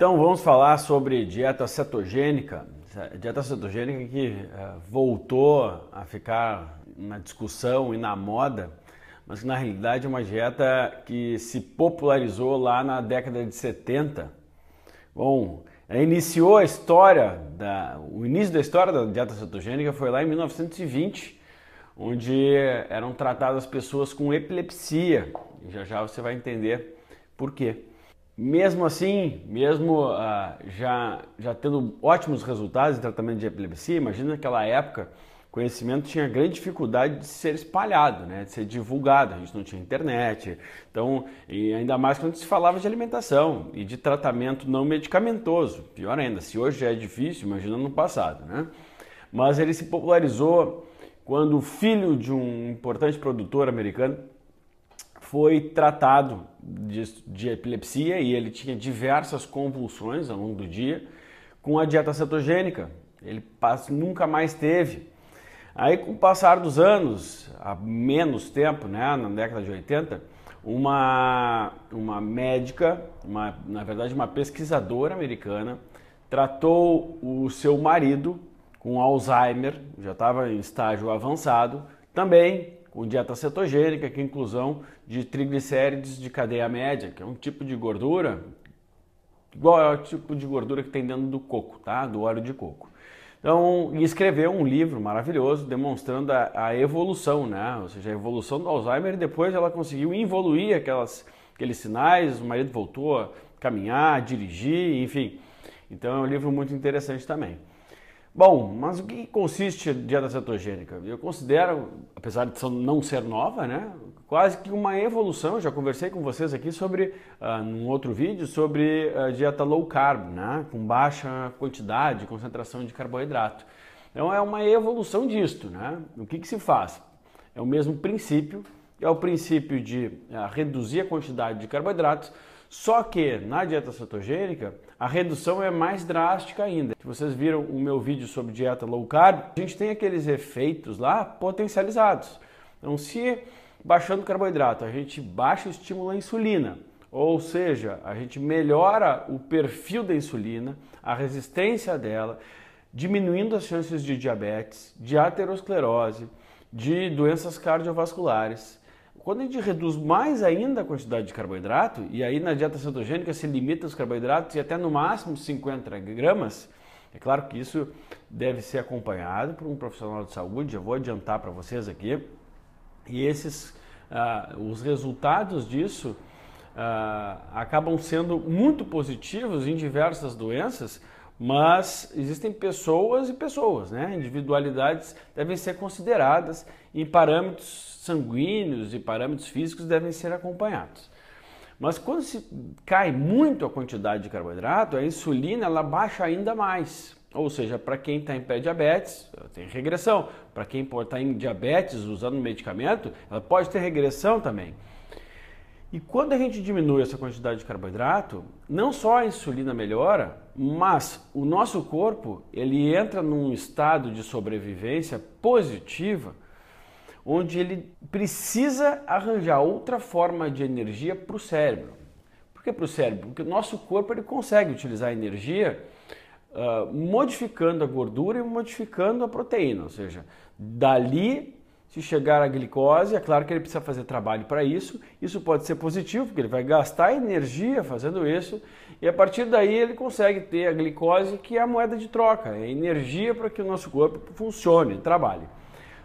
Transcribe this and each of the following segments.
Então vamos falar sobre dieta cetogênica. Dieta cetogênica que uh, voltou a ficar na discussão e na moda, mas que na realidade é uma dieta que se popularizou lá na década de 70. Bom, iniciou a história, da, o início da história da dieta cetogênica foi lá em 1920, onde eram tratadas pessoas com epilepsia. E já já você vai entender por quê. Mesmo assim, mesmo uh, já, já tendo ótimos resultados em tratamento de epilepsia, imagina naquela época o conhecimento tinha grande dificuldade de ser espalhado, né, de ser divulgado. A gente não tinha internet, então e ainda mais quando se falava de alimentação e de tratamento não medicamentoso. Pior ainda, se hoje já é difícil, imagina no passado, né? Mas ele se popularizou quando o filho de um importante produtor americano foi tratado de, de, epilepsia e ele tinha diversas convulsões ao longo do dia com a dieta cetogênica. Ele nunca mais teve. Aí, com o passar dos anos, há menos tempo, né, na década de 80, uma, uma médica, uma, na verdade uma pesquisadora americana, tratou o seu marido com Alzheimer, já estava em estágio avançado, também com dieta cetogênica, que é inclusão de triglicérides de cadeia média, que é um tipo de gordura igual ao tipo de gordura que tem dentro do coco, tá? Do óleo de coco. Então, escreveu um livro maravilhoso demonstrando a, a, evolução, né? Ou seja, a evolução do Alzheimer e depois ela conseguiu evoluir aquelas, aqueles sinais, o marido voltou a caminhar, dirigir, enfim. Então é um livro muito interessante também. Bom, mas o que consiste a dieta cetogênica? Eu considero, apesar de não ser nova, né, quase que uma evolução. Eu já conversei com vocês aqui sobre, uh, num outro vídeo, sobre a dieta low carb, né, com baixa quantidade, concentração de carboidrato. Então é uma evolução disto. Né? O que, que se faz? É o mesmo princípio, é o princípio de uh, reduzir a quantidade de carboidratos, só que na dieta cetogênica a redução é mais drástica ainda. Se vocês viram o meu vídeo sobre dieta low carb, a gente tem aqueles efeitos lá potencializados. Então, se baixando o carboidrato a gente baixa o estímulo à insulina, ou seja, a gente melhora o perfil da insulina, a resistência dela, diminuindo as chances de diabetes, de aterosclerose, de doenças cardiovasculares quando a gente reduz mais ainda a quantidade de carboidrato, e aí na dieta cetogênica se limita os carboidratos e até no máximo 50 gramas, é claro que isso deve ser acompanhado por um profissional de saúde, eu vou adiantar para vocês aqui. E esses, uh, os resultados disso uh, acabam sendo muito positivos em diversas doenças, mas existem pessoas e pessoas, né? Individualidades devem ser consideradas e parâmetros sanguíneos e parâmetros físicos devem ser acompanhados. Mas quando se cai muito a quantidade de carboidrato, a insulina ela baixa ainda mais. Ou seja, para quem está em pré-diabetes, tem regressão. Para quem está em diabetes usando medicamento, ela pode ter regressão também. E quando a gente diminui essa quantidade de carboidrato, não só a insulina melhora, mas o nosso corpo ele entra num estado de sobrevivência positiva, onde ele precisa arranjar outra forma de energia para o cérebro. Por que para o cérebro? Porque o nosso corpo ele consegue utilizar energia uh, modificando a gordura e modificando a proteína, ou seja, dali se chegar à glicose, é claro que ele precisa fazer trabalho para isso. Isso pode ser positivo, porque ele vai gastar energia fazendo isso, e a partir daí ele consegue ter a glicose, que é a moeda de troca, é energia para que o nosso corpo funcione, trabalhe.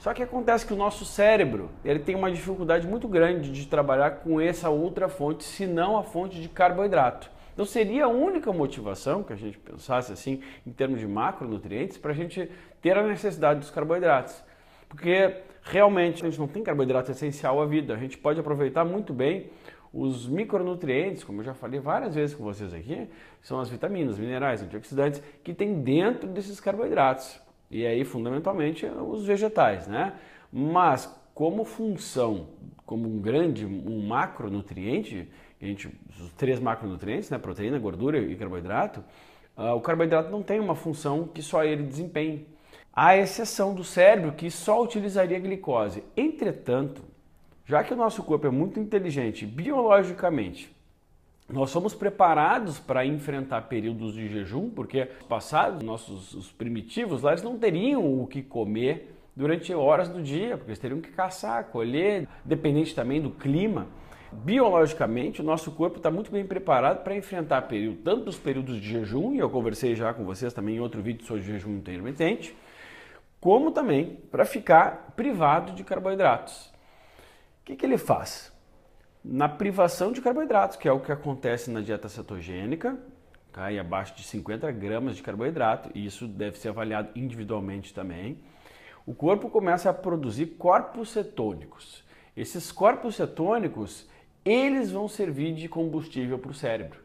Só que acontece que o nosso cérebro ele tem uma dificuldade muito grande de trabalhar com essa outra fonte, se não a fonte de carboidrato. Então seria a única motivação que a gente pensasse assim em termos de macronutrientes para a gente ter a necessidade dos carboidratos. Porque realmente a gente não tem carboidrato essencial à vida. A gente pode aproveitar muito bem os micronutrientes, como eu já falei várias vezes com vocês aqui, são as vitaminas, minerais, antioxidantes que tem dentro desses carboidratos. E aí, fundamentalmente, os vegetais, né? Mas como função, como um grande, um macronutriente, a gente, os três macronutrientes, né? Proteína, gordura e carboidrato, uh, o carboidrato não tem uma função que só ele desempenhe à exceção do cérebro que só utilizaria glicose. Entretanto, já que o nosso corpo é muito inteligente biologicamente nós somos preparados para enfrentar períodos de jejum, porque passados, nossos os primitivos lá, eles não teriam o que comer durante horas do dia, porque eles teriam que caçar, colher, dependente também do clima. Biologicamente, o nosso corpo está muito bem preparado para enfrentar período, tanto os períodos de jejum, e eu conversei já com vocês também em outro vídeo sobre jejum intermitente, como também para ficar privado de carboidratos. O que, que ele faz? Na privação de carboidratos, que é o que acontece na dieta cetogênica, cai abaixo de 50 gramas de carboidrato, e isso deve ser avaliado individualmente também. O corpo começa a produzir corpos cetônicos. Esses corpos cetônicos eles vão servir de combustível para o cérebro.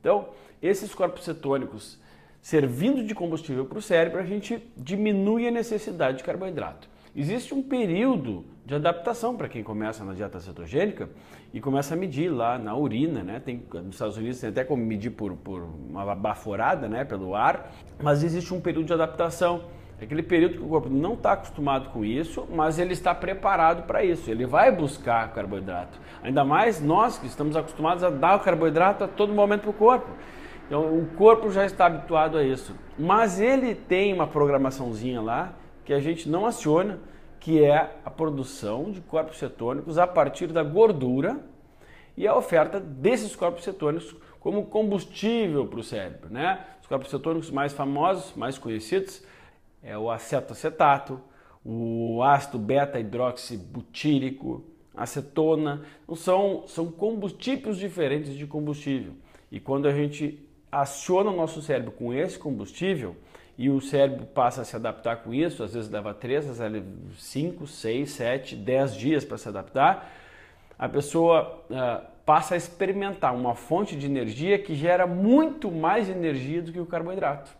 Então, esses corpos cetônicos servindo de combustível para o cérebro, a gente diminui a necessidade de carboidrato. Existe um período de adaptação para quem começa na dieta cetogênica e começa a medir lá na urina, né? Tem, nos Estados Unidos tem até como medir por, por uma baforada, né? Pelo ar, mas existe um período de adaptação é aquele período que o corpo não está acostumado com isso, mas ele está preparado para isso. Ele vai buscar carboidrato. Ainda mais nós que estamos acostumados a dar o carboidrato a todo momento para o corpo. Então o corpo já está habituado a isso. Mas ele tem uma programaçãozinha lá que a gente não aciona, que é a produção de corpos cetônicos a partir da gordura e a oferta desses corpos cetônicos como combustível para o cérebro. Né? Os corpos cetônicos mais famosos, mais conhecidos, é o acetoacetato, o ácido beta-hidroxibutírico, acetona, então, são, são combustíveis diferentes de combustível. E quando a gente aciona o nosso cérebro com esse combustível e o cérebro passa a se adaptar com isso, às vezes leva 3, às vezes 5, 6, 7, 10 dias para se adaptar, a pessoa uh, passa a experimentar uma fonte de energia que gera muito mais energia do que o carboidrato.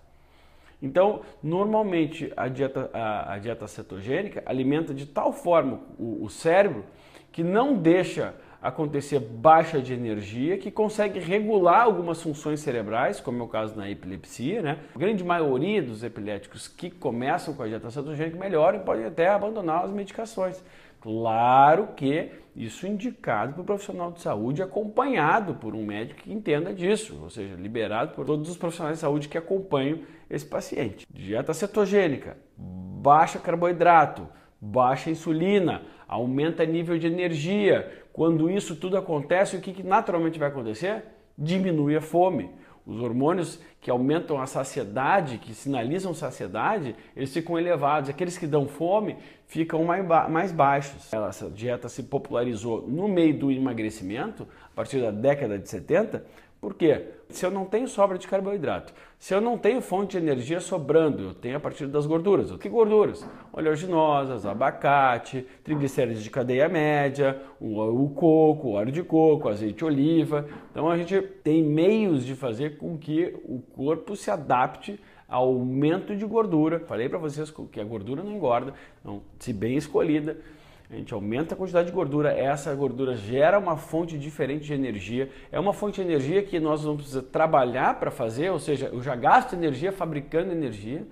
Então, normalmente a dieta, a, a dieta cetogênica alimenta de tal forma o, o cérebro que não deixa acontecer baixa de energia, que consegue regular algumas funções cerebrais, como é o caso na epilepsia, né? A grande maioria dos epiléticos que começam com a dieta cetogênica melhoram e podem até abandonar as medicações. Claro que isso indicado para o profissional de saúde, acompanhado por um médico que entenda disso, ou seja, liberado por todos os profissionais de saúde que acompanham esse paciente. Dieta cetogênica, baixa carboidrato, baixa insulina, aumenta nível de energia. Quando isso tudo acontece, o que naturalmente vai acontecer? Diminui a fome. Os hormônios que aumentam a saciedade, que sinalizam saciedade, eles ficam elevados. Aqueles que dão fome ficam mais, ba mais baixos. Essa dieta se popularizou no meio do emagrecimento, a partir da década de 70, por quê? Se eu não tenho sobra de carboidrato, se eu não tenho fonte de energia sobrando, eu tenho a partir das gorduras. O que gorduras? Oleaginosas, abacate, triglicéridos de cadeia média, o, coco, o óleo de coco, azeite de oliva. Então a gente tem meios de fazer com que o corpo se adapte ao aumento de gordura. Falei para vocês que a gordura não engorda, então, se bem escolhida, a gente aumenta a quantidade de gordura, essa gordura gera uma fonte diferente de energia, é uma fonte de energia que nós vamos precisar trabalhar para fazer, ou seja, eu já gasto energia fabricando energia,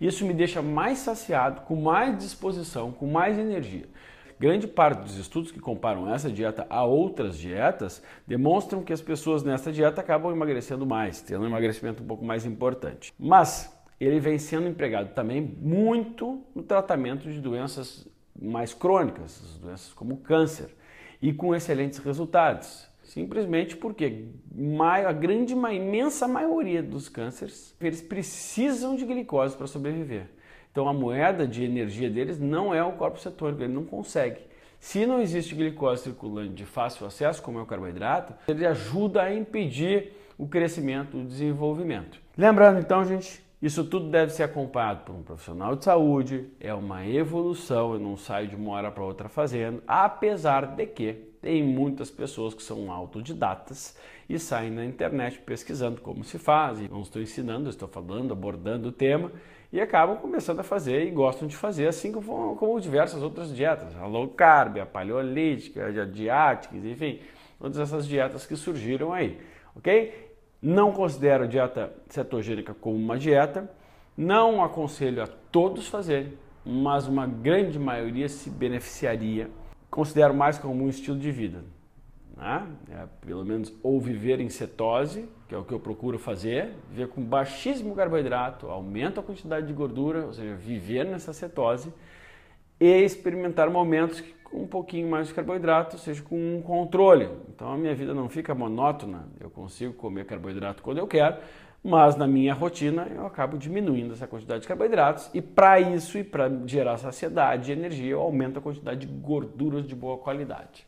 isso me deixa mais saciado, com mais disposição, com mais energia. Grande parte dos estudos que comparam essa dieta a outras dietas demonstram que as pessoas nessa dieta acabam emagrecendo mais, tendo um emagrecimento um pouco mais importante. Mas ele vem sendo empregado também muito no tratamento de doenças mais crônicas, doenças como câncer, e com excelentes resultados. Simplesmente porque a grande, uma imensa maioria dos cânceres, eles precisam de glicose para sobreviver. Então a moeda de energia deles não é o corpo cetônico, ele não consegue. Se não existe glicose circulante de fácil acesso, como é o carboidrato, ele ajuda a impedir o crescimento, o desenvolvimento. Lembrando então, gente, isso tudo deve ser acompanhado por um profissional de saúde, é uma evolução, eu não saio de uma hora para outra fazendo, apesar de que tem muitas pessoas que são autodidatas e saem na internet pesquisando como se faz, não estou ensinando, estou falando, abordando o tema e acabam começando a fazer e gostam de fazer, assim como, como diversas outras dietas, a low carb, a paleolítica, a diática, enfim, todas essas dietas que surgiram aí, ok? Não considero a dieta cetogênica como uma dieta, não aconselho a todos fazerem, mas uma grande maioria se beneficiaria. Considero mais como um estilo de vida. né? É, pelo menos ou viver em cetose, que é o que eu procuro fazer, viver com baixíssimo carboidrato, aumento a quantidade de gordura, ou seja, viver nessa cetose e experimentar momentos com um pouquinho mais de carboidrato, seja, com um controle. Então a minha vida não fica monótona, eu consigo comer carboidrato quando eu quero, mas na minha rotina eu acabo diminuindo essa quantidade de carboidratos e para isso e para gerar saciedade e energia eu aumento a quantidade de gorduras de boa qualidade.